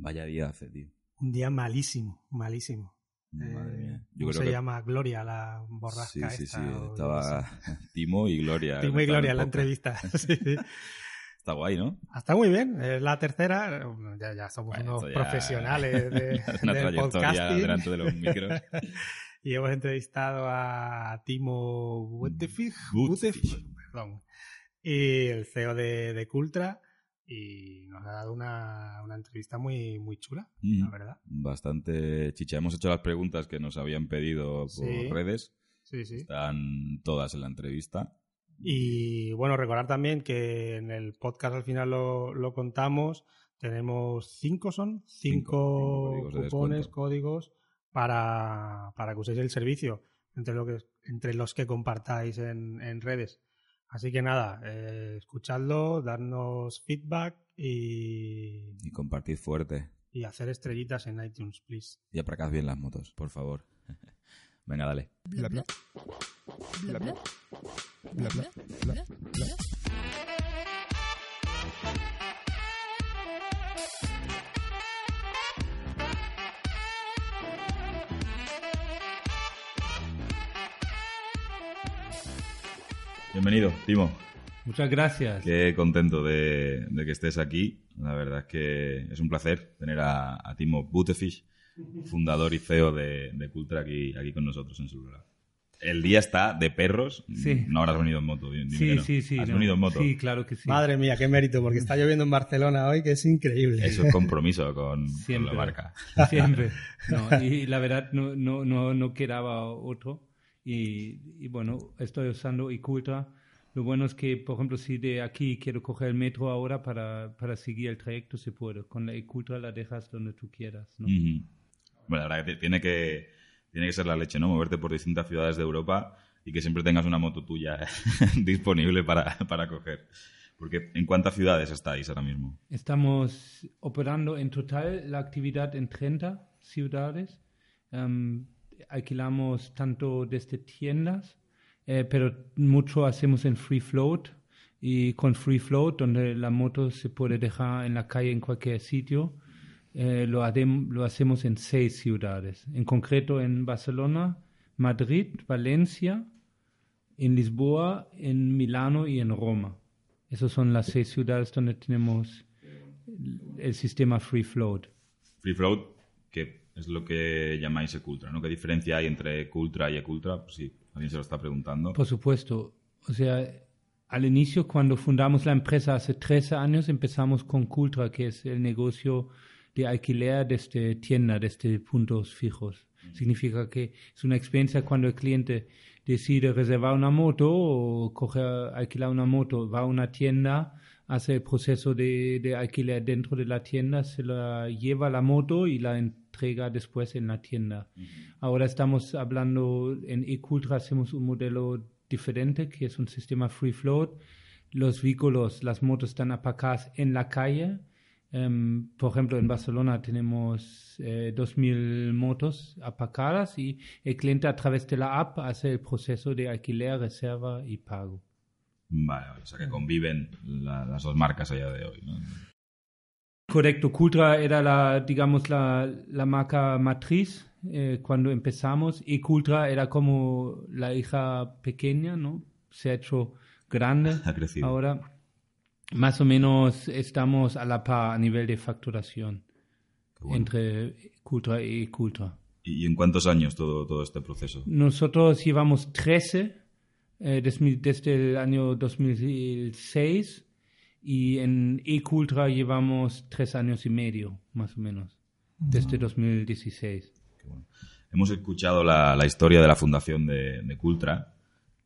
Vaya día hace, tío. Un día malísimo, malísimo. Madre Eh, mía. Yo ¿Cómo creo se que- llama? Gloria, la borrasca sí, sí. esta, Estaba. Timo y Gloria. Timo y Gloria en la entrevista. Sí, sí. Está guay, ¿no? Está muy bien. Es la tercera. Ya, ya somos Bueno, unos ya- profesionales de, Una del podcasting. delante de los micros. y hemos entrevistado a Timo. Butefig, perdón, y el CEO de, de Cultra. Y nos ha dado una, una entrevista muy, muy chula, la verdad. Bastante chicha. Hemos hecho las preguntas que nos habían pedido por Sí. redes. Sí, sí. Están todas en la entrevista. Y bueno, recordar también que en el podcast al final lo, lo contamos. Tenemos cinco, son cinco, Cinco, cinco códigos de cupones, códigos para, para que uséis el servicio entre, lo que, entre los que compartáis en, en redes. Así que nada, eh, escuchadlo, darnos feedback y, Y compartid fuerte. y hacer estrellitas en iTunes, please. Y apracad bien las motos, por favor. Venga, dale. Bla bla. Bla bla. Bla bla. Bla bla. Bienvenido, Timo. Muchas gracias. Qué contento de, de que estés aquí. La verdad es que es un placer tener a, a Timo Butefish, fundador y CEO de, de Cultra, aquí, aquí con nosotros en Celular. El día está de perros. Sí. No habrás venido en moto. dime Sí, no. sí, sí. ¿Has no. venido en moto? Sí, claro que sí. Madre mía, qué mérito, porque está lloviendo en Barcelona hoy, que es increíble. Eso es compromiso con, la marca. Siempre. No, y la verdad no, no, no, no quedaba otro. Y, y bueno, estoy usando iCultra. Lo bueno es que, por ejemplo, si de aquí quiero coger el metro ahora para, para seguir el trayecto, se puede. Con la iCultra la dejas donde tú quieras. ¿no? Ujú. Bueno, la verdad que tiene que tiene que ser la leche, ¿no? Moverte por distintas ciudades de Europa y que siempre tengas una moto tuya disponible para, para coger. Porque ¿en cuántas ciudades estáis ahora mismo? Estamos operando en total la actividad en 30 ciudades. Em, alquilamos tanto desde tiendas, eh, pero mucho hacemos en free float y con free float, donde la moto se puede dejar en la calle en cualquier sitio. eh, lo, lo hacemos en seis ciudades, en concreto en Barcelona, Madrid, Valencia, en Lisboa, en Milano y en Roma. Esas son las seis ciudades donde tenemos el sistema free float. Free float, que es lo que llamáis Ecultra, ¿no? ¿Qué diferencia hay entre Cultra y Ecultra? Pues si alguien se lo está preguntando. Por supuesto. O sea, al inicio, cuando fundamos la empresa hace 13 años, empezamos con Cultra, que es el negocio de alquiler desde tienda, desde puntos fijos. Significa que es una experiencia cuando el cliente decide reservar una moto o coger, alquilar una moto, va a una tienda, hace el proceso de, de alquiler dentro de la tienda, se la lleva la moto y la entrega después en la tienda. Ahora estamos hablando en eCultra, hacemos un modelo diferente que es un sistema free float. Los vehículos, las motos están aparcadas en la calle. Em, por ejemplo, en Barcelona tenemos eh, 2.000 motos aparcadas y el cliente a través de la app hace el proceso de alquiler, reserva y pago. Vale, vale, o sea que conviven la- las dos marcas allá de hoy, ¿no? Correcto, Cultra era la, digamos, la, la marca matriz eh, cuando empezamos y Cultra era como la hija pequeña, ¿no? Se ha hecho grande. Ha crecido. Ahora, más o menos estamos a la par a nivel de facturación bueno. entre Cultra y Cultra. ¿Y en cuántos años todo, todo este proceso? Nosotros llevamos 13 eh, desde, desde el año 2006 y en eCultra llevamos tres años y medio, más o menos, desde 2016. Qué bueno. Hemos escuchado la, la historia de la fundación de, de Cultra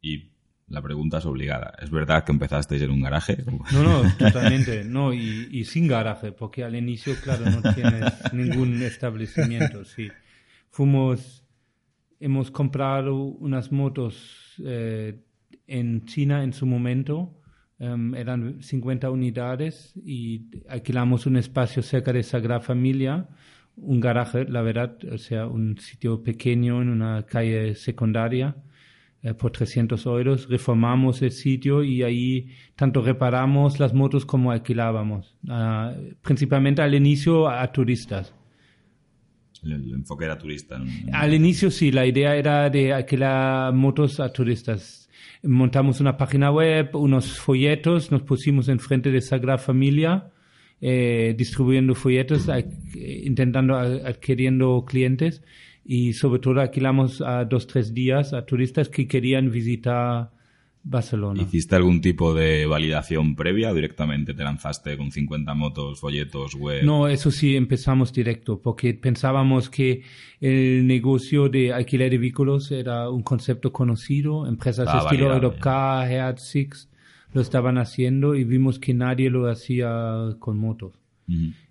y la pregunta es obligada. ¿Es verdad que empezasteis en un garaje? No, no, totalmente. No, y, y sin garaje, porque al inicio, claro, no tienes ningún establecimiento. Sí. Fuimos, hemos comprado unas motos eh, en China en su momento. Em, eran 50 unidades y alquilamos un espacio cerca de Sagrada Familia, un garaje, la verdad, o sea, un sitio pequeño en una calle secundaria eh, por 300 euros. Reformamos el sitio y ahí tanto reparamos las motos como alquilábamos, ah, principalmente al inicio a turistas. El, enfoque era turista. Al inicio sí, la idea era de alquilar motos a turistas. Montamos una página web, unos folletos, nos pusimos enfrente de Sagrada Familia, eh, distribuyendo folletos, intentando adquiriendo clientes y sobre todo alquilamos a dos, tres días a turistas que querían visitar Barcelona. ¿Hiciste algún tipo de validación previa o directamente te lanzaste con 50 motos, folletos, web? No, eso sí, empezamos directo, porque pensábamos que el negocio de alquiler de vehículos era un concepto conocido, empresas Estaba estilo Europcar, Hertz, Six lo estaban haciendo y vimos que nadie lo hacía con motos. Ujú. O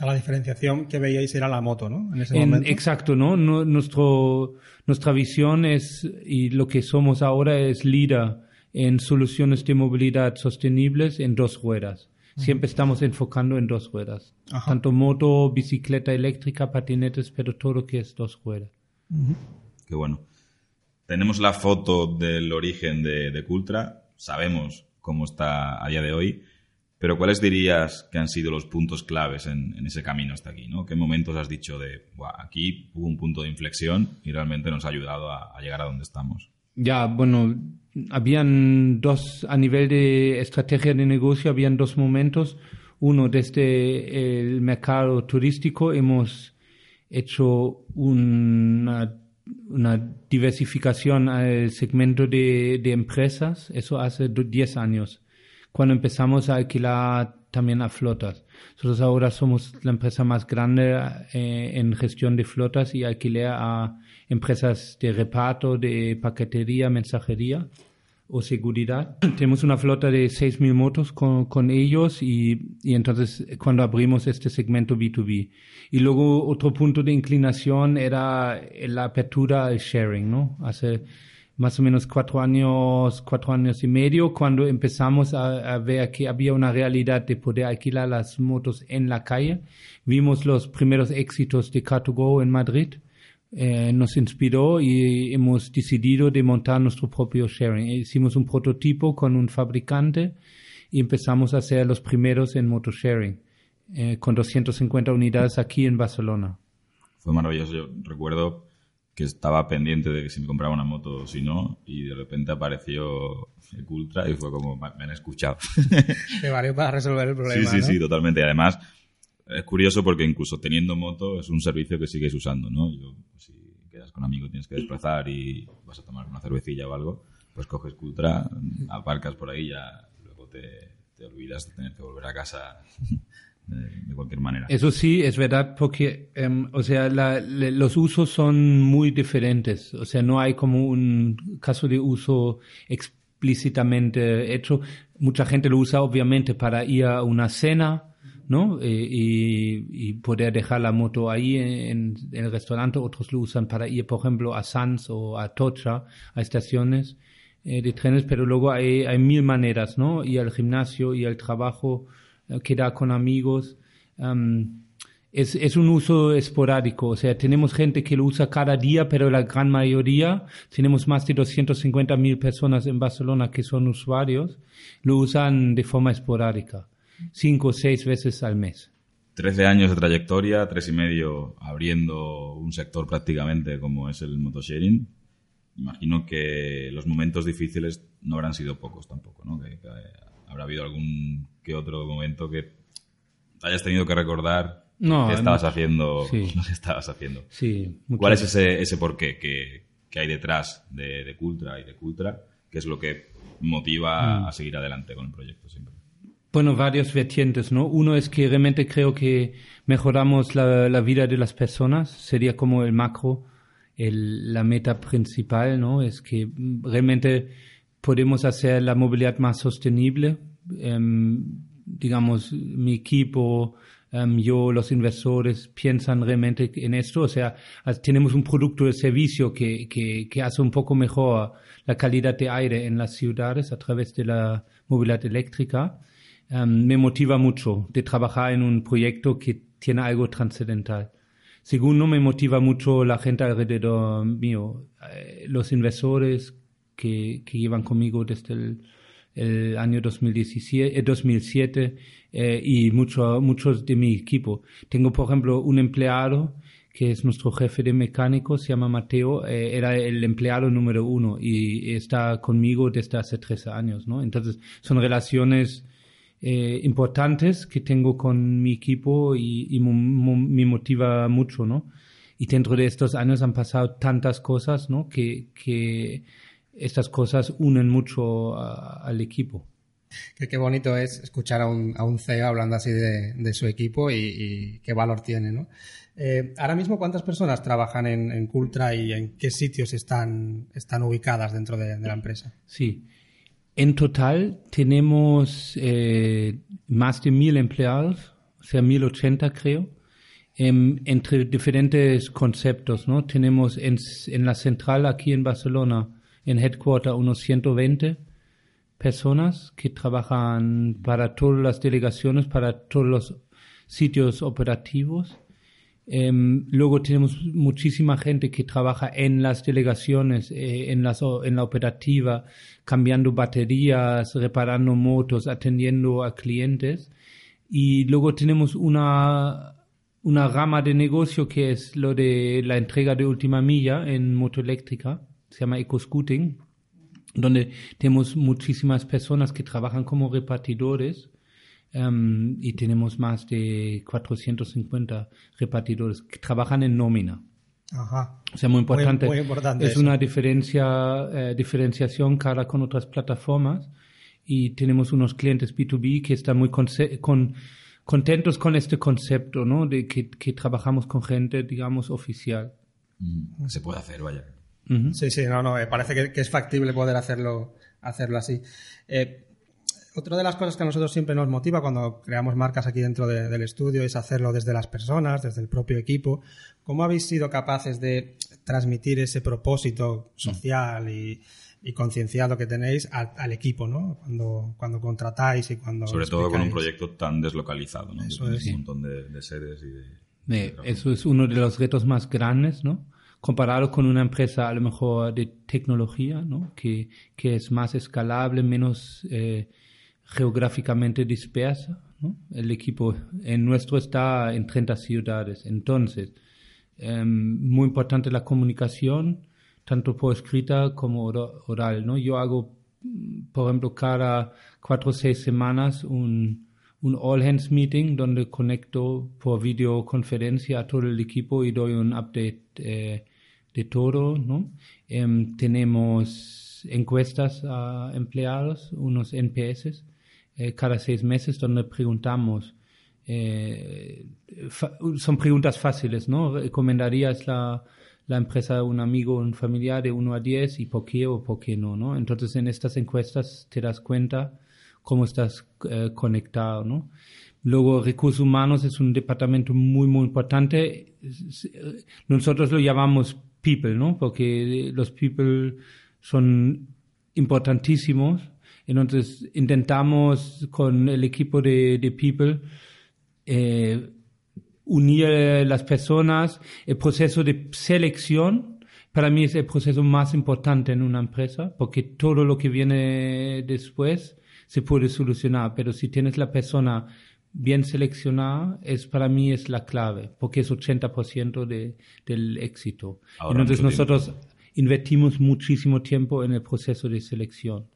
sea, la diferenciación que veíais era la moto, ¿no? En ese En- momento. exacto, ¿no? Nu- Nuestro, nuestra visión es, y lo que somos ahora es líder en soluciones de movilidad sostenibles en dos ruedas. Siempre estamos enfocando en dos ruedas. Ajá. Tanto moto, bicicleta eléctrica, patinetes, pero todo lo que es dos ruedas. Qué bueno. Tenemos la foto del origen de, de Cultra, sabemos cómo está a día de hoy, pero ¿cuáles dirías que han sido los puntos claves en, ese camino hasta aquí? ¿no? ¿Qué momentos has dicho de, "Buah, aquí hubo un punto de inflexión y realmente nos ha ayudado a, llegar a donde estamos? Ya, bueno, habían dos, a nivel de estrategia de negocio, habían dos momentos. Uno, desde el mercado turístico hemos hecho una, diversificación al segmento de, empresas, eso hace do- 10 años, cuando empezamos a alquilar también a flotas. Nosotros ahora somos la empresa más grande eh, en gestión de flotas y alquiler a empresas de reparto, de paquetería, mensajería o seguridad. Tenemos una flota de 6.000 motos con, con ellos y, y entonces cuando abrimos este segmento B2B. Y luego otro punto de inclinación era la apertura al sharing, ¿no? Hace más o menos cuatro años, cuatro años y medio, cuando empezamos a, ver que había una realidad de poder alquilar las motos en la calle. Vimos los primeros éxitos de Car2Go en Madrid eh, nos inspiró y hemos decidido de montar nuestro propio sharing. Hicimos un prototipo con un fabricante y empezamos a hacer los primeros en motosharing, eh, con 250 unidades aquí en Barcelona. Fue maravilloso. Yo recuerdo que estaba pendiente de que si me compraba una moto o si no, y de repente apareció el Cultra y fue como, "Me- han escuchado. Que valió para resolver el problema. sí, sí, ¿no? sí, totalmente. Y además, es curioso porque incluso teniendo moto es un servicio que sigues usando, ¿no? Yo, si quedas con amigos, tienes que desplazar y vas a tomar una cervecilla o algo, pues coges Cultra, aparcas por ahí y ya luego te, te olvidas de tener que volver a casa de, de cualquier manera. Eso sí, es verdad, porque, em, o sea, los usos son muy diferentes. O sea, no hay como un caso de uso explícitamente hecho. Mucha gente lo usa obviamente para ir a una cena, ¿no? Eh, y, y poder dejar la moto ahí en, el restaurante. Otros lo usan para ir, por ejemplo, a Sanz o a Tocha, a estaciones eh, de trenes, pero luego hay, hay mil maneras, ¿no? Ir al gimnasio, ir al trabajo, eh, quedar con amigos. Am, es, es un uso esporádico, o sea, tenemos gente que lo usa cada día, pero la gran mayoría, tenemos más de 250 mil personas en Barcelona que son usuarios, lo usan de forma esporádica, cinco o seis veces al mes. 13 años de trayectoria, tres y medio abriendo un sector prácticamente como es el motosharing. Imagino que los momentos difíciles no habrán sido pocos tampoco, ¿no? Que, que habrá habido algún que otro momento que hayas tenido que recordar No, qué estabas no. haciendo, Sí. lo que estabas haciendo. Sí, ¿Cuál es ese, ese porqué que, que hay detrás de, de Cultra y de Cultra? ¿Qué es lo que motiva Mm. a seguir adelante con el proyecto siempre? Bueno, varios vertientes, ¿no? Uno es que realmente creo que mejoramos la, la vida de las personas, sería como el macro, el- la meta principal, ¿no? Es que realmente podemos hacer la movilidad más sostenible. Em, digamos, mi equipo, em, yo, los inversores piensan realmente en esto. O sea, tenemos un producto de servicio que, que, que hace un poco mejor la calidad de aire en las ciudades a través de la movilidad eléctrica. Em, me motiva mucho de trabajar en un proyecto que tiene algo trascendental. Segundo, me motiva mucho la gente alrededor mío, eh, los inversores que, que llevan conmigo desde el, el año 2017, 2007 eh, y mucho, muchos de mi equipo. Tengo, por ejemplo, un empleado que es nuestro jefe de mecánicos, se llama Mateo, eh, era el empleado número uno y está conmigo desde hace tres años, ¿no? Entonces, son relaciones eh, importantes que tengo con mi equipo y, y me motiva mucho, ¿no? Y dentro de estos años han pasado tantas cosas, ¿no? Que, que estas cosas unen mucho al equipo. Que qué bonito es escuchar a un, a un CEO hablando así de, de su equipo y, y, qué valor tiene, ¿no? Eh, ahora mismo, ¿cuántas personas trabajan en, en Cultra y en qué sitios están, están ubicadas dentro de, de la empresa? Sí, en total tenemos eh, más de mil empleados, o sea, mil ochenta creo, em, entre diferentes conceptos, ¿no? Tenemos en, en, la central aquí en Barcelona, en headquarter, unos 120 personas que trabajan para todas las delegaciones, para todos los sitios operativos. Um, luego tenemos muchísima gente que trabaja en las delegaciones, eh, en, las, en la operativa, cambiando baterías, reparando motos, atendiendo a clientes. Y luego tenemos una, una rama de negocio que es lo de la entrega de última milla en moto eléctrica, se llama EcoScooting, donde tenemos muchísimas personas que trabajan como repartidores Um, y tenemos más de 450 repartidores que trabajan en nómina. Ajá. O sea, muy importante. Muy, muy importante es eso. una diferencia, eh, diferenciación cara con otras plataformas y tenemos unos clientes B2B que están muy con, contentos con este concepto, ¿no? De que, que, trabajamos con gente, digamos, oficial. Mm, se puede hacer, vaya. Uh -huh. Sí, sí, no, no, me parece que, que, es factible poder hacerlo, hacerlo así. Eh, otra de las cosas que a nosotros siempre nos motiva cuando creamos marcas aquí dentro de, del estudio es hacerlo desde las personas, desde el propio equipo. ¿Cómo habéis sido capaces de transmitir ese propósito social y, y concienciado que tenéis al, al, equipo, ¿no? Cuando, cuando contratáis y cuando. Sobre todo con un proyecto tan deslocalizado, ¿no? Eso es. Un montón de, de sedes y de. de eso es uno de los retos más grandes, ¿no? Comparado con una empresa a lo mejor de tecnología, ¿no? Que, que es más escalable, menos eh, geográficamente dispersa. ¿no? El equipo en nuestro está en 30 ciudades. Entonces, eh, muy importante la comunicación, tanto por escrita como oral. ¿no? Yo hago, por ejemplo, cada cuatro o seis semanas un, un all hands meeting donde conecto por videoconferencia a todo el equipo y doy un update eh, de todo. ¿no? Eh, tenemos encuestas a empleados, unos NPS eh, cada seis meses donde preguntamos, eh, son preguntas fáciles, ¿no? ¿Recomendarías la, la empresa a un amigo, un familiar de 1 a 10 y por qué o por qué no, ¿no? Entonces en estas encuestas te das cuenta cómo estás eh, conectado, ¿no? Luego, recursos humanos es un departamento muy, muy importante. Nosotros lo llamamos people, ¿no? Porque los people son importantísimos entonces intentamos con el equipo de, People eh, unir las personas. El proceso de selección para mí es el proceso más importante en una empresa porque todo lo que viene después se puede solucionar. Pero si tienes la persona bien seleccionada, es para mí es la clave porque es 80% de, del éxito. Ahora Entonces nosotros tiempo. invertimos muchísimo tiempo en el proceso de selección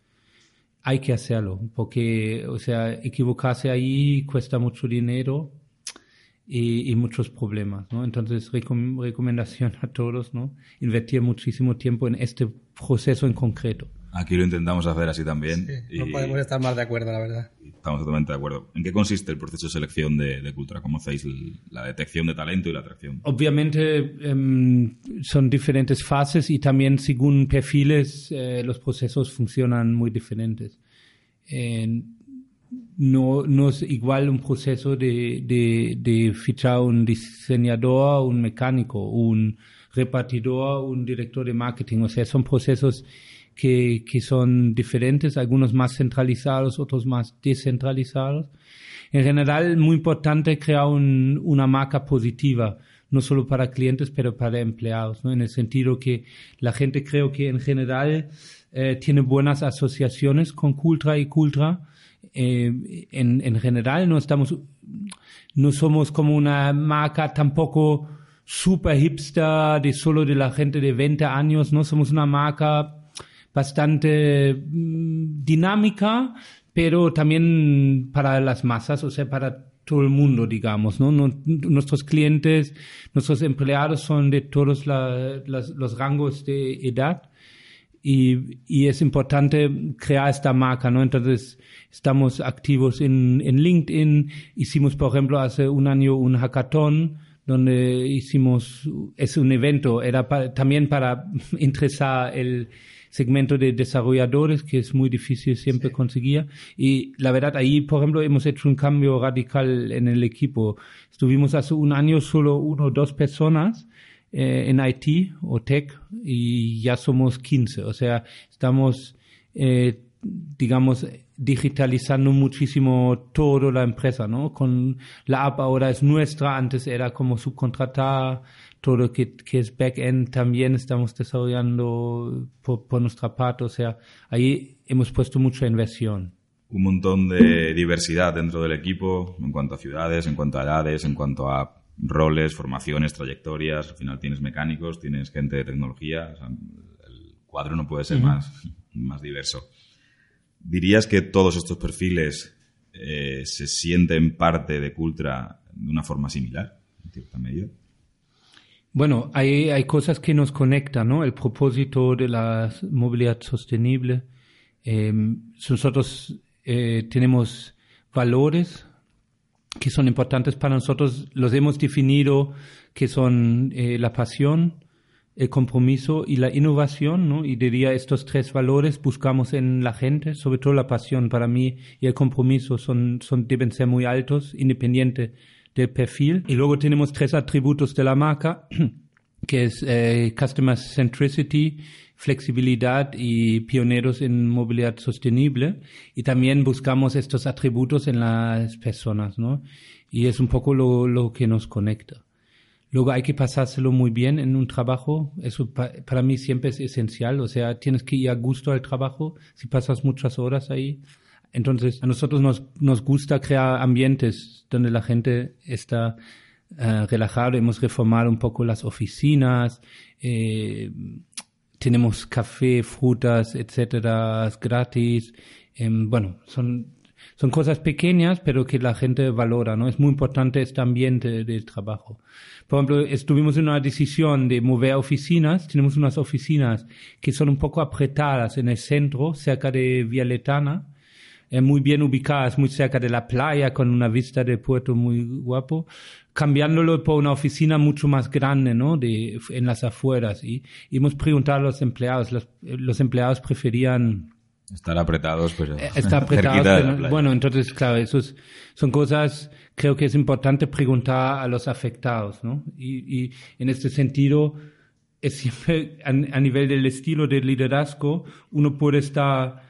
hay que hacerlo, porque, o sea, equivocarse ahí cuesta mucho dinero y, y muchos problemas, ¿no? Entonces, recom recomendación a todos, ¿no? Invertir muchísimo tiempo en este proceso en concreto. Aquí lo intentamos hacer así también. Sí, no podemos estar más de acuerdo, la verdad. Estamos totalmente de acuerdo. ¿En qué consiste el proceso de selección de, de Cultura? ¿Cómo hacéis el- la detección de talento y la atracción? Obviamente em, son diferentes fases y también según perfiles eh, los procesos funcionan muy diferentes. Eh, no, no es igual un proceso de, de, de fichar un diseñador, un mecánico, un repartidor, un director de marketing. O sea, son procesos que, que son diferentes, algunos más centralizados, otros más descentralizados. En general, muy importante crear un- una marca positiva, no solo para clientes, pero para empleados, ¿no? En el sentido que la gente creo que en general eh, tiene buenas asociaciones con Cultra y Cultra. Eh, en, en general no estamos, no somos como una marca tampoco super hipster de solo de la gente de 20 años, no somos una marca bastante mm, dinámica, pero también para las masas, o sea, para todo el mundo, digamos, ¿no? Nuestros clientes, nuestros empleados son de todos los rangos de edad y, es importante crear esta marca, ¿no? Entonces, estamos activos en, en LinkedIn, hicimos, por ejemplo, hace un año un hackathon, donde hicimos, es un evento, era también para interesar el segmento de desarrolladores, que es muy difícil siempre conseguir. Y la verdad, ahí, por ejemplo, hemos hecho un cambio radical en el equipo. Estuvimos hace un año solo uno o dos personas, eh, en IT o tech y ya somos 15. O sea, estamos, eh, digamos, digitalizando muchísimo toda la empresa, ¿no? Con la app ahora es nuestra, antes era como subcontratada, todo lo que, que es backend también estamos desarrollando por, por nuestra parte. O sea, ahí hemos puesto mucha inversión. Un montón de diversidad dentro del equipo en cuanto a ciudades, en cuanto a edades, en cuanto a roles, formaciones, trayectorias. Al final tienes mecánicos, tienes gente de tecnología. o sea, el cuadro no puede ser más, más diverso. ¿Dirías que todos estos perfiles eh, se sienten parte de Cultra de una forma similar, en cierta medida? Bueno, hay, hay cosas que nos conectan, ¿no? El propósito de la movilidad sostenible. Eh, nosotros eh, tenemos valores que son importantes para nosotros. Los hemos definido que son eh, la pasión, el compromiso y la innovación, ¿no? Y diría estos tres valores buscamos en la gente, sobre todo la pasión para mí y el compromiso son, son deben ser muy altos, independiente del perfil. Y luego tenemos tres atributos de la marca, que es eh, Customer Centricity, flexibilidad y pioneros en movilidad sostenible. Y también buscamos estos atributos en las personas, ¿no? Y es un poco lo, lo que nos conecta. Luego hay que pasárselo muy bien en un trabajo. Eso pa- para mí siempre es esencial. O sea, tienes que ir a gusto al trabajo si pasas muchas horas ahí. Entonces, a nosotros nos, nos gusta crear ambientes donde la gente está eh, relajada. Hemos reformado un poco las oficinas. eh, tenemos café, frutas, etcétera, gratis. Em, bueno, son, son cosas pequeñas, pero que la gente valora, ¿no? Es muy importante este ambiente del trabajo. Por ejemplo, estuvimos en una decisión de mover oficinas. Tenemos unas oficinas que son un poco apretadas en el centro, cerca de Via Eh, muy bien ubicadas, muy cerca de la playa, con una vista de puerto muy guapo, cambiándolo por una oficina mucho más grande, ¿no? De, en las afueras. Y, y hemos preguntado a los empleados, los, los empleados preferían Estar apretados, pero eh, está apretado. cerquita de la pero- bueno, entonces, claro, eso es- son cosas, creo que es importante preguntar a los afectados, ¿no? Y, y en este sentido, es siempre a, a nivel del estilo de liderazgo, uno puede estar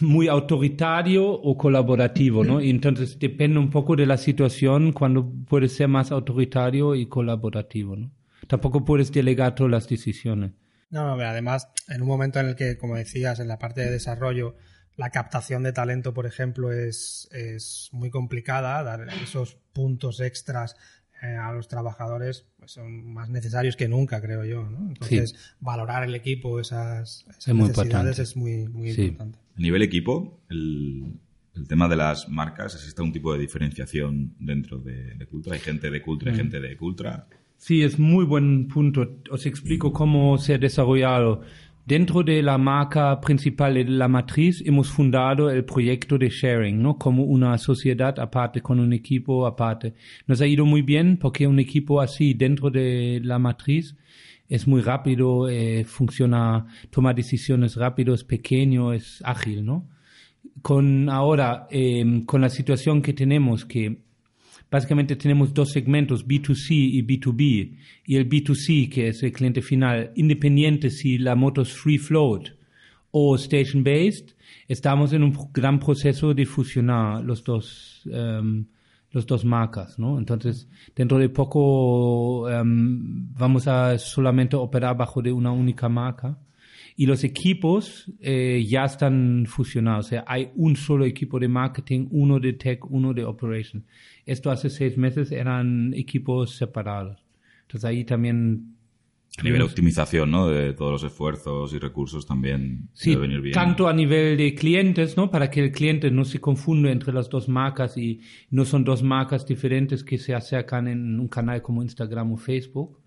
muy autoritario o colaborativo, ¿no? Y entonces depende un poco de la situación cuando puedes ser más autoritario y colaborativo, ¿no? Tampoco puedes delegar todas las decisiones. No, no, además, en un momento en el que, como decías, en la parte de desarrollo, la captación de talento, por ejemplo, es, es muy complicada, dar esos puntos extras eh, a los trabajadores pues son más necesarios que nunca, creo yo. ¿no? Entonces, valorar el equipo, esas, esas Es muy necesidades importante. es muy, muy Sí. importante. A nivel equipo, el, el tema de las marcas, ¿existe un tipo de diferenciación dentro de, de Cultra? ¿Hay gente de Cultra y gente de Cultra? Sí, es muy buen punto. Os explico cómo se ha desarrollado dentro de la marca principal de la matriz hemos fundado el proyecto de sharing, ¿no? Como una sociedad aparte, con un equipo aparte. Nos ha ido muy bien porque un equipo así dentro de la matriz es muy rápido, eh, funciona, toma decisiones rápido, es pequeño, es ágil, ¿no? Con ahora, eh, con la situación que tenemos, que básicamente tenemos dos segmentos, B2C y B2B. Y el B2C, que es el cliente final, independiente si la moto es free float o station based, estamos en un gran proceso de fusionar los dos, um, los dos marcas, ¿no? Entonces, dentro de poco um, vamos a solamente operar bajo de una única marca. Y los equipos eh, ya están fusionados. O sea, hay un solo equipo de marketing, uno de tech, uno de operation. Esto hace seis meses eran equipos separados. Entonces ahí también... A nivel de optimización, ¿no? De todos los esfuerzos y recursos también Sí, debe venir bien. tanto a nivel de clientes, ¿no? Para que el cliente no se confunde entre las dos marcas y no son dos marcas diferentes que se acercan en un canal como Instagram o Facebook,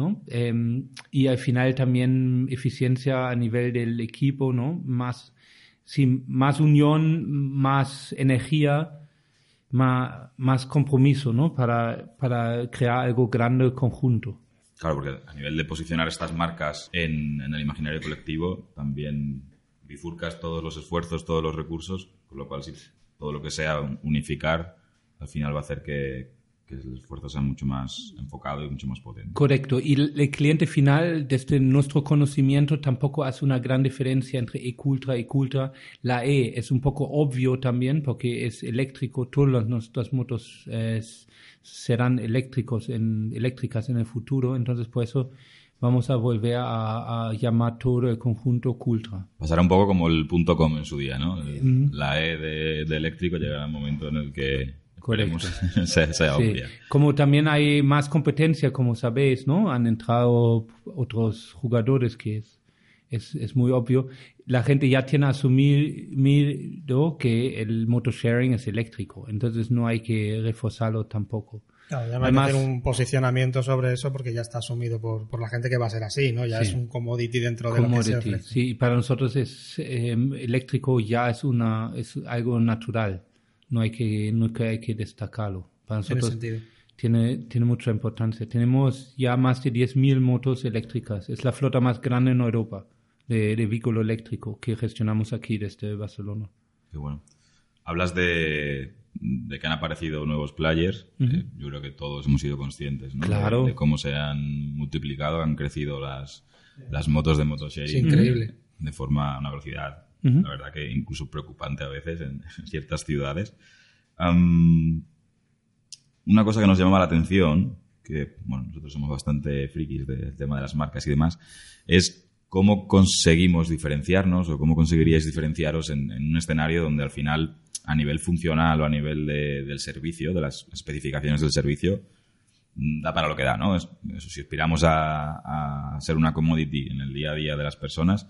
¿no? Em, y al final también eficiencia a nivel del equipo, ¿no? Más, sí, más unión, más energía, más, más compromiso, ¿no? Para, para crear algo grande conjunto. Claro, porque a nivel de posicionar estas marcas en, en el imaginario colectivo, también bifurcas todos los esfuerzos, todos los recursos, con lo cual todo lo que sea unificar, al final va a hacer que, que el esfuerzo sea mucho más enfocado y mucho más potente. Correcto. Y el, el cliente final, desde nuestro conocimiento, tampoco hace una gran diferencia entre E-Cultra y Cultra. La E es un poco obvio también porque es eléctrico. Todas nuestras motos eh, serán eléctricos en, eléctricas en el futuro. Entonces, por eso vamos a volver a, a llamar todo el conjunto Cultra. Pasará un poco como el punto com en su día, ¿no? El- Mm. La E de, de eléctrico llegará un momento en el que Correcto. sea, sea Sí. Como también hay más competencia, como sabéis, ¿no? Han entrado otros jugadores que es, es, es muy obvio. La gente ya tiene asumido que el motosharing es eléctrico, entonces no hay que reforzarlo tampoco. Claro, ya no hay Además- que hacer un posicionamiento sobre eso porque ya está asumido por, por la gente que va a ser así, ¿no? Ya Sí. es un commodity dentro de lo que se Commodity. ofrece. Sí, para nosotros es eh, eléctrico ya es una es algo natural. No hay que no que hay que destacarlo. Para nosotros sentido. tiene, tiene mucha importancia. Tenemos ya más de 10.000 motos eléctricas. Es la flota más grande en Europa de, de vehículo eléctrico que gestionamos aquí desde Barcelona. Qué bueno. Hablas de, de que han aparecido nuevos players. Eh, yo creo que todos hemos sido conscientes, ¿no? Claro. De, de cómo se han multiplicado, han crecido las, las motos de Es motosharing. increíble. De forma, a una velocidad, La verdad que incluso preocupante a veces en, ciertas ciudades. Una cosa que nos llamaba la atención, que bueno, nosotros somos bastante frikis del tema de las marcas y demás, es cómo conseguimos diferenciarnos o cómo conseguiríais diferenciaros en, un escenario donde al final, a nivel funcional o a nivel de- del servicio, de las especificaciones del servicio, mm, da para lo que da, ¿no? Es- eso, si aspiramos a, a ser una commodity en el día a día de las personas,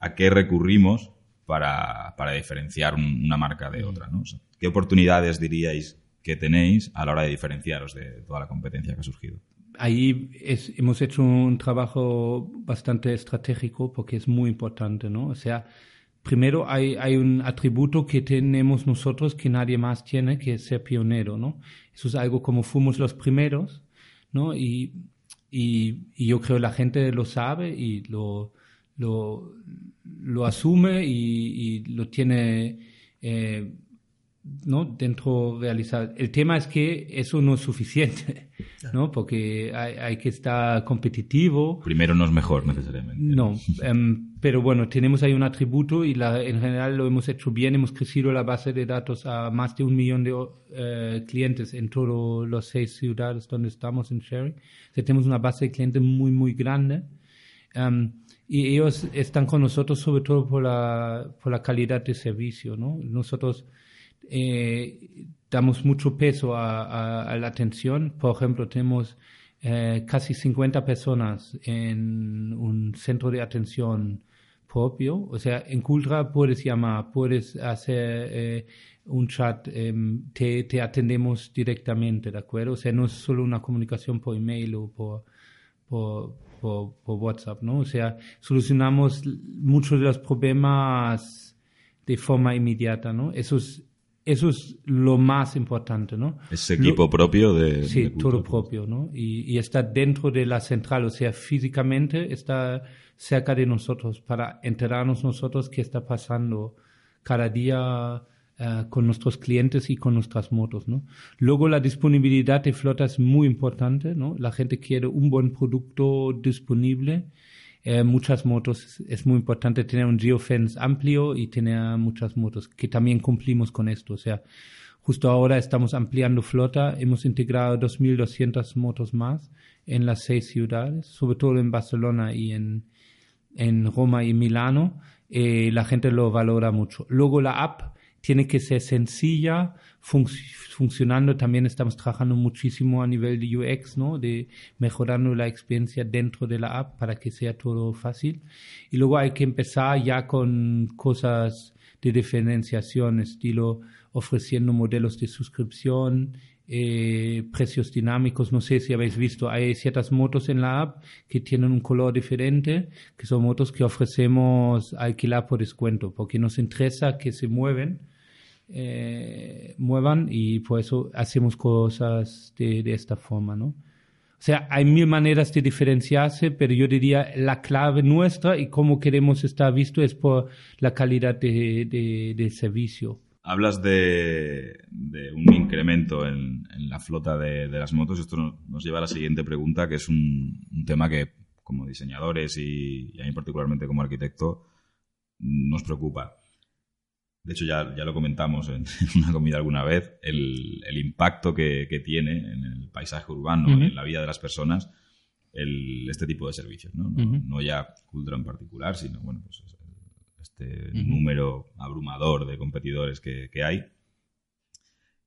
¿a qué recurrimos para, para diferenciar un- una marca de otra, ¿no? O sea, ¿Qué oportunidades diríais que tenéis a la hora de diferenciaros de toda la competencia que ha surgido? Ahí es- hemos hecho un trabajo bastante estratégico porque es muy importante, ¿no? O sea, primero hay, hay un atributo que tenemos nosotros que nadie más tiene, que es ser pionero, ¿no? Eso es algo como fuimos los primeros, ¿no? Y, y, y yo creo la gente lo sabe y lo, lo, lo asume y, y lo tiene eh, ¿no? dentro realizar. El tema es que eso no es suficiente, ¿no? Porque hay, hay que estar competitivo. Primero no es mejor necesariamente. No, em, pero bueno, tenemos ahí un atributo y la, en general lo hemos hecho bien. Hemos crecido la base de datos a más de un millón de eh, clientes en todas las seis ciudades donde estamos en Sharing. O sea, tenemos una base de clientes muy, muy grande. Em, y ellos están con nosotros sobre todo por la, por la calidad de servicio, ¿no? Nosotros eh, damos mucho peso a, la atención. Por ejemplo, tenemos eh, casi 50 personas en un centro de atención propio. O sea, en Cultra puedes llamar, puedes hacer eh, un chat, em, te, te atendemos directamente, ¿de acuerdo? O sea, no es solo una comunicación por email o por, por, por WhatsApp, ¿no? O sea, solucionamos muchos de los problemas de forma inmediata, ¿no? Eso es, eso es lo más importante, ¿no? Ese equipo propio de... Sí, de todo propio, ¿no? Y, y está dentro de la central, o sea, físicamente está cerca de nosotros para enterarnos nosotros qué está pasando cada día eh, con nuestros clientes y con nuestras motos, ¿no? Luego la disponibilidad de flota es muy importante, ¿no? La gente quiere un buen producto disponible. Eh, muchas motos es muy importante tener un geofence amplio y tener muchas motos que también cumplimos con esto, o sea, Justo ahora estamos ampliando flota, hemos integrado 2.200 motos más en las seis ciudades, sobre todo en Barcelona y en, en Roma y Milano. Eh, la gente lo valora mucho. Luego la app tiene que ser sencilla, func- funcionando. También estamos trabajando muchísimo a nivel de UX, ¿no? De mejorando la experiencia dentro de la app para que sea todo fácil. Y luego hay que empezar ya con cosas de diferenciación, estilo ofreciendo modelos de suscripción, eh, precios dinámicos. No sé si habéis visto, hay ciertas motos en la app que tienen un color diferente, que son motos que ofrecemos alquilar por descuento, porque nos interesa que se mueven, eh, muevan y por eso hacemos cosas de, esta forma, ¿no? O sea, hay mil maneras de diferenciarse, pero yo diría la clave nuestra y cómo queremos estar visto es por la calidad de, de, de servicio. Hablas de, de un incremento en, en la flota de, de las motos. Esto no- nos lleva a la siguiente pregunta, que es un, un tema que, como diseñadores y, y a mí particularmente como arquitecto, nos preocupa. De hecho, ya, ya lo comentamos en, una comida alguna vez, el, el impacto que, que tiene en el paisaje urbano en la vida de las personas el- este tipo de servicios. No, no, no ya Cultra en particular, sino bueno, pues este número abrumador de competidores que, que hay.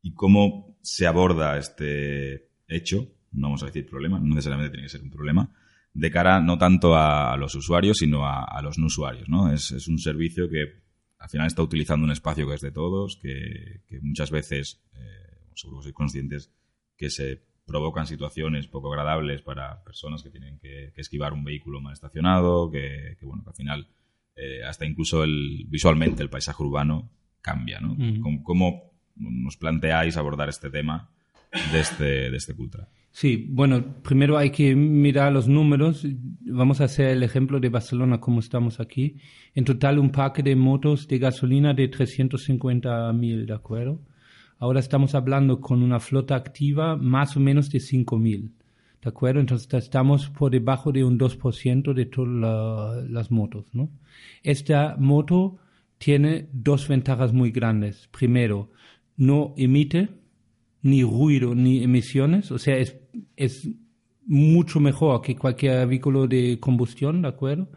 Y cómo se aborda este hecho, no vamos a decir problema, no necesariamente tiene que ser un problema, de cara no tanto a, a los usuarios, sino a, a los no usuarios. ¿no? Es, es un servicio que al final está utilizando un espacio que es de todos, que, que muchas veces, eh, seguro que sois conscientes, que se provocan situaciones poco agradables para personas que tienen que, que esquivar un vehículo mal estacionado, que, que, bueno, que al final eh, hasta incluso el, visualmente el paisaje urbano cambia. ¿no? Ujú. ¿Cómo, cómo nos planteáis abordar este tema de este, de este Cultra? Sí, bueno, primero hay que mirar los números. Vamos a hacer el ejemplo de Barcelona como estamos aquí. En total un parque de motos de gasolina de 350.000, ¿de acuerdo? Ahora estamos hablando con una flota activa más o menos de 5.000, ¿de acuerdo? Entonces estamos por debajo de un 2% de todas la- las motos, ¿no? Esta moto tiene dos ventajas muy grandes. Primero, no emite ni ruido ni emisiones, o sea, es, es mucho mejor que cualquier vehículo de combustión, ¿de acuerdo?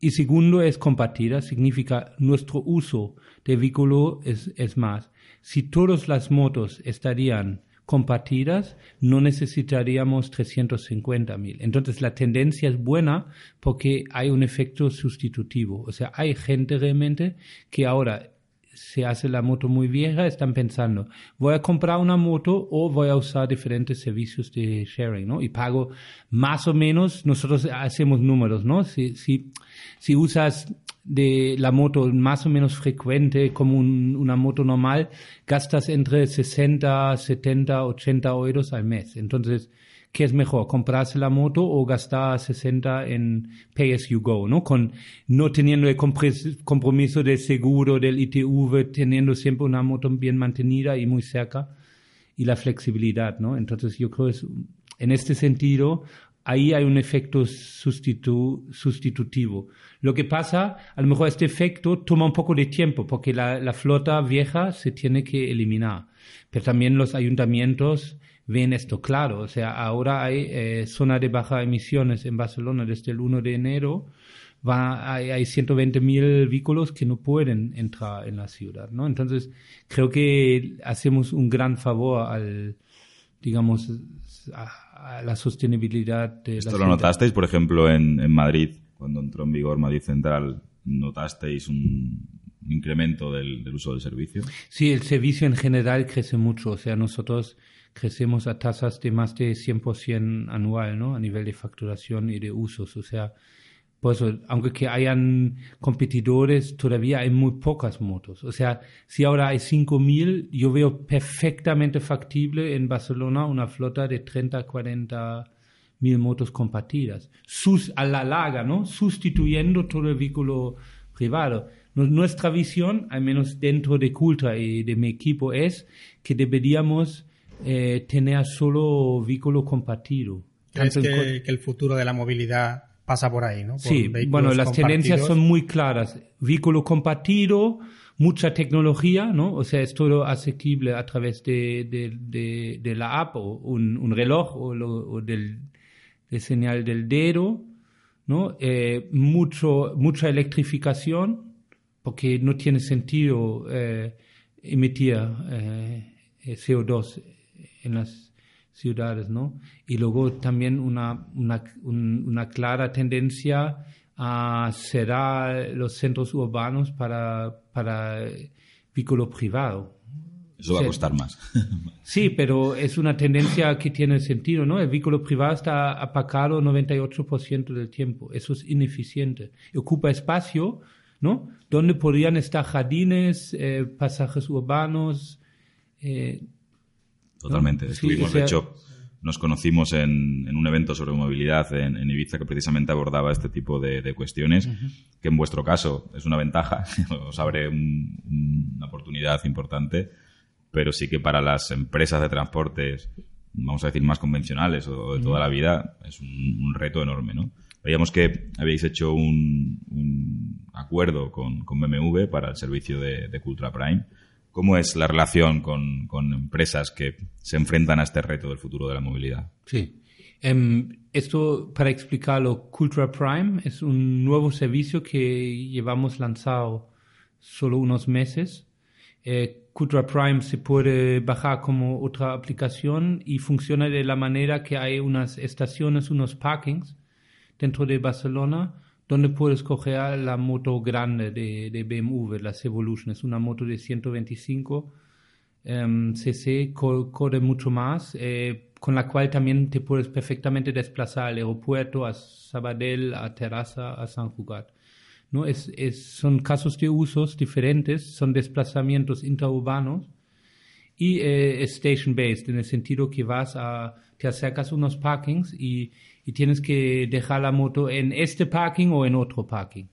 Y segundo, es compartida, significa nuestro uso de vehículo es, es más. Si todas las motos estarían compartidas, no necesitaríamos 350.000. Entonces, la tendencia es buena porque hay un efecto sustitutivo. O sea, hay gente realmente que ahora se hace la moto muy vieja, están pensando, voy a comprar una moto o voy a usar diferentes servicios de sharing, ¿no? Y pago más o menos, nosotros hacemos números, ¿no? Si, si, si usas de la moto más o menos frecuente como un- una moto normal, gastas entre 60, 70, 80 euros al mes. Entonces, ¿qué es mejor? ¿Comprarse la moto o gastar 60 en Pay as you go? ¿no? Con, no teniendo el compromiso del seguro, del ITV, teniendo siempre una moto bien mantenida y muy cerca y la flexibilidad, ¿no? Entonces yo creo es en este sentido ahí hay un efecto sustitu- sustitutivo. Lo que pasa, a lo mejor este efecto toma un poco de tiempo porque la, flota vieja se tiene que eliminar. Pero también los ayuntamientos ven esto claro. O sea, ahora hay eh, zona de baja emisiones en Barcelona desde el 1 de enero. Va, hay, hay 120.000 vehículos que no pueden entrar en la ciudad, ¿no? Entonces, creo que hacemos un gran favor al, digamos, a la sostenibilidad de la ¿Esto lo ciudad. notasteis, por ejemplo, en, en Madrid, cuando entró en vigor Madrid Central? ¿Notasteis un incremento del, del uso del servicio? Sí, el servicio en general crece mucho. O sea, nosotros crecemos a tasas de más de 100% anual, ¿no? A nivel de facturación y de usos. O sea, por eso, aunque que hayan competidores, todavía hay muy pocas motos. O sea, si ahora hay 5.000, yo veo perfectamente factible en Barcelona una flota de 30, 40 mil motos compartidas. Sus, a la larga, ¿no? Sustituyendo todo el vehículo privado. Nuestra visión, al menos dentro de Cultra y de mi equipo, es que deberíamos eh, tener solo vehículo compartido. ¿Crees que, que el futuro de la movilidad pasa por ahí, ¿no? Por Sí, bueno, las tendencias son muy claras. Vehículo compartido, mucha tecnología, ¿no? O sea, es todo asequible a través de, de, de- de la app o un, un reloj o, lo- o del, de señal del dedo, ¿no? Eh, mucho, mucha electrificación, porque no tiene sentido eh, emitir eh, eh, CO2 en las ciudades, ¿no? Y luego también una, una, un- una clara tendencia a cerrar los centros urbanos para, para vehículo privado. Eso va a costar más. Sí, pero es una tendencia que tiene sentido, ¿no? El vehículo privado está apagado 98% del tiempo. Eso es ineficiente. Ocupa espacio, ¿no? Donde podrían estar jardines, eh, pasajes urbanos. eh, Totalmente. Estuvimos, sea- de hecho, nos conocimos en, en un evento sobre movilidad en, en Ibiza que precisamente abordaba este tipo de, de cuestiones, que en vuestro caso es una ventaja, os abre un- un- una oportunidad importante, pero sí que para las empresas de transportes, vamos a decir, más convencionales o de toda la vida, es un, un reto enorme, ¿no? Veíamos que habéis hecho un, un acuerdo con, con BMW para el servicio de, de Cultra Prime. ¿Cómo es la relación con, con empresas que se enfrentan a este reto del futuro de la movilidad? Sí. Em, esto, para explicarlo, Cultura Prime es un nuevo servicio que llevamos lanzado solo unos meses. Eh, Cultura Prime se puede bajar como otra aplicación y funciona de la manera que hay unas estaciones, unos parkings dentro de Barcelona donde puedes coger la moto grande de, de BMW, la Evolution. Es una moto de 125 em, cc, co- corre mucho más, eh, con la cual también te puedes perfectamente desplazar al aeropuerto, a Sabadell, a Terrassa, a San Cugat. ¿no? Es, es, son casos de usos diferentes, son desplazamientos intraurbanos y eh, es station based en el sentido que vas a te acercas a unos parkings y, y tienes que dejar la moto en este parking o en otro parking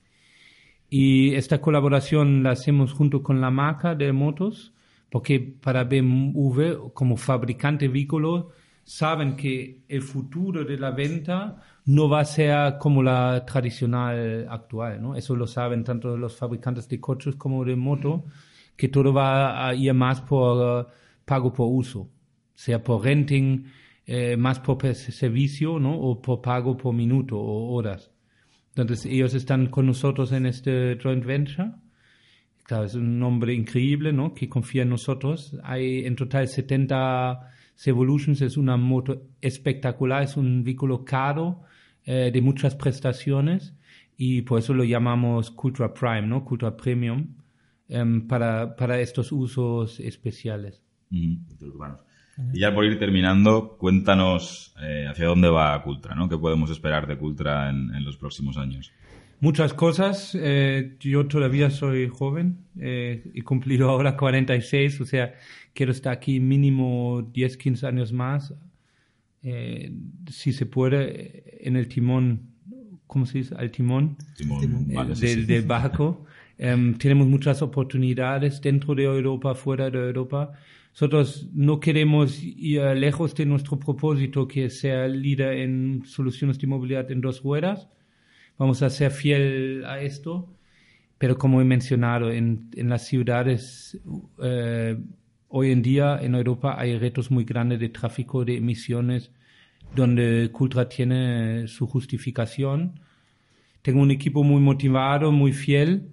y esta colaboración la hacemos junto con la marca de motos porque para BMW como fabricante vehículo saben que el futuro de la venta no va a ser como la tradicional actual, ¿no? Eso lo saben tanto los fabricantes de coches como de moto, que todo va a ir más por eh, pago por uso, sea por renting, eh, más por servicio, ¿no? O por pago por minuto o horas. Entonces ellos están con nosotros en este joint venture. Claro, es un nombre increíble, ¿no? Que confía en nosotros. Hay en total 70 Evolutions, es una moto espectacular, es un vehículo caro, eh, de muchas prestaciones y por eso lo llamamos Cultra Prime, ¿no? Cultra Premium, em, para, para estos usos especiales. De urbanos. Y ya por ir terminando, cuéntanos eh, hacia dónde va Cultra, ¿no? ¿Qué podemos esperar de Cultra en, en los próximos años? Muchas cosas. eh, yo todavía soy joven. eh, he cumplido ahora 46, o sea, quiero estar aquí mínimo 10, 15 años más. eh, si se puede, en el timón, ¿cómo se dice? Al timón Timón, eh, vale, sí, del, sí. del barco. Em, tenemos muchas oportunidades dentro de Europa, fuera de Europa. Nosotros no queremos ir lejos de nuestro propósito, que ser líder en soluciones de movilidad en dos ruedas. Vamos a ser fiel a esto. Pero como he mencionado, en, en las ciudades eh, hoy en día en Europa hay retos muy grandes de tráfico de emisiones donde Cultra tiene su justificación. Tengo un equipo muy motivado, muy fiel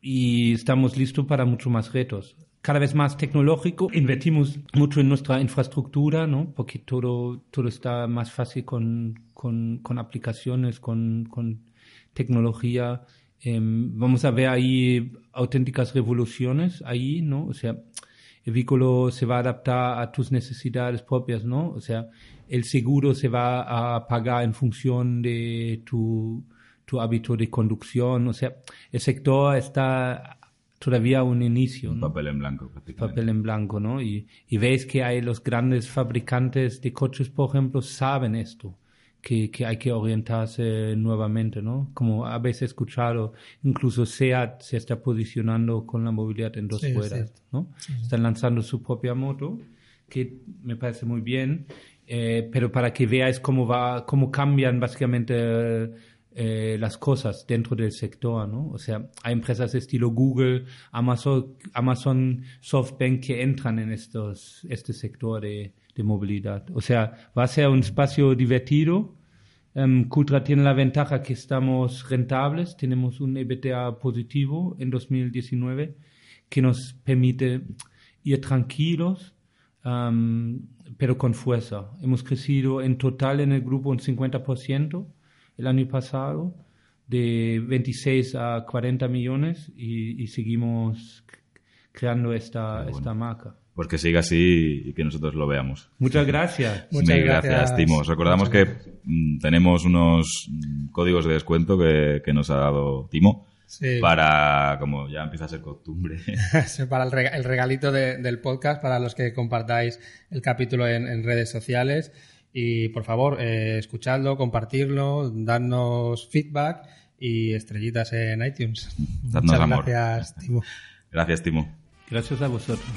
y estamos listos para muchos más retos. Cada vez más tecnológico, invertimos mucho en nuestra infraestructura, ¿no? Porque todo, todo está más fácil con, con, con aplicaciones, con, con tecnología. Em, vamos a ver ahí auténticas revoluciones ahí, ¿no? O sea, el vehículo se va a adaptar a tus necesidades propias, ¿no? O sea, el seguro se va a pagar en función de tu, tu hábito de conducción. O sea, el sector está todavía un inicio, Un ¿no? papel en blanco, prácticamente. papel en blanco, ¿no? Y, y veis que hay los grandes fabricantes de coches, por ejemplo, saben esto, que, que hay que orientarse nuevamente, ¿no? Como habéis escuchado, incluso SEAT se está posicionando con la movilidad en dos Sí, es ruedas, cierto. ¿no? Están lanzando su propia moto, que me parece muy bien, eh, pero para que veáis cómo va, cómo cambian básicamente eh, las cosas dentro del sector, ¿no? O sea, hay empresas estilo Google, Amazon, Amazon SoftBank que entran en estos, este sector de, de movilidad. O sea, va a ser un espacio divertido. Um, Cultra tiene la ventaja que estamos rentables, tenemos un EBITDA positivo en 2019 que nos permite ir tranquilos, um, pero con fuerza. Hemos crecido en total en el grupo un 50% el año pasado, de 26 a 40 millones y, y seguimos creando esta, esta marca. Pues que siga así y que nosotros lo veamos. Muchas gracias. Muchas Mil gracias. Timo. Os recordamos que mm, tenemos unos mm, códigos de descuento que, que nos ha dado Timo Sí. para, como ya empieza a ser costumbre, Sí, para el, rega- el regalito de- del podcast, para los que compartáis el capítulo en, en redes sociales. Y por favor, eh, escuchadlo, compartirlo, darnos feedback y estrellitas en iTunes. Dadnos Muchas amor. gracias, Timo. Gracias, Timo. Gracias a vosotros.